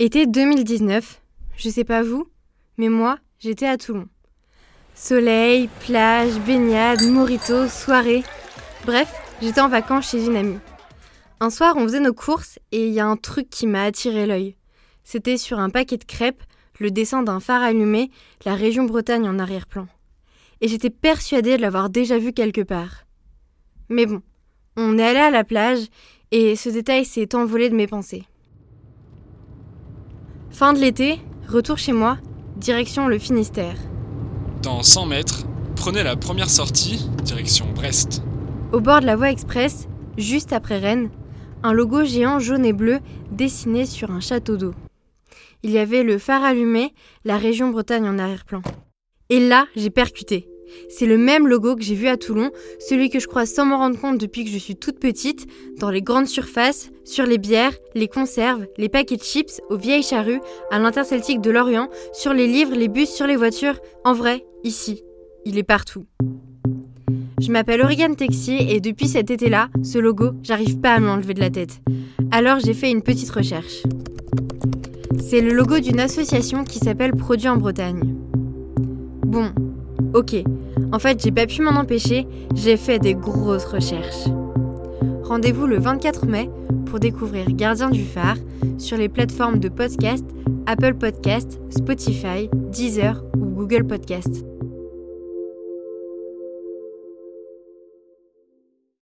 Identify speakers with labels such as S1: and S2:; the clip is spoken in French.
S1: Été 2019, je sais pas vous, mais moi, j'étais à Toulon. Soleil, plage, baignade, morito, soirée. Bref, j'étais en vacances chez une amie. Un soir, on faisait nos courses et il y a un truc qui m'a attiré l'œil. C'était sur un paquet de crêpes, le dessin d'un phare allumé, la région Bretagne en arrière-plan. Et j'étais persuadée de l'avoir déjà vu quelque part. Mais bon, on est allé à la plage et ce détail s'est envolé de mes pensées. Fin de l'été, retour chez moi, direction le Finistère.
S2: Dans 100 mètres, prenez la première sortie, direction Brest.
S1: Au bord de la voie express, juste après Rennes, un logo géant jaune et bleu dessiné sur un château d'eau. Il y avait le phare allumé, la région Bretagne en arrière-plan. Et là, j'ai percuté. C'est le même logo que j'ai vu à Toulon, celui que je crois sans m'en rendre compte depuis que je suis toute petite, dans les grandes surfaces, sur les bières, les conserves, les paquets de chips, aux vieilles charrues, à l'interceltique de Lorient, sur les livres, les bus, sur les voitures. En vrai, ici, il est partout. Je m'appelle Oriane Texier et depuis cet été-là, ce logo, j'arrive pas à m'enlever de la tête. Alors j'ai fait une petite recherche. C'est le logo d'une association qui s'appelle Produits en Bretagne. Bon, ok, en fait j'ai pas pu m'en empêcher, j'ai fait des grosses recherches. Rendez-vous le 24 mai pour découvrir Gardien du phare sur les plateformes de podcast Apple Podcast, Spotify, Deezer ou Google Podcast.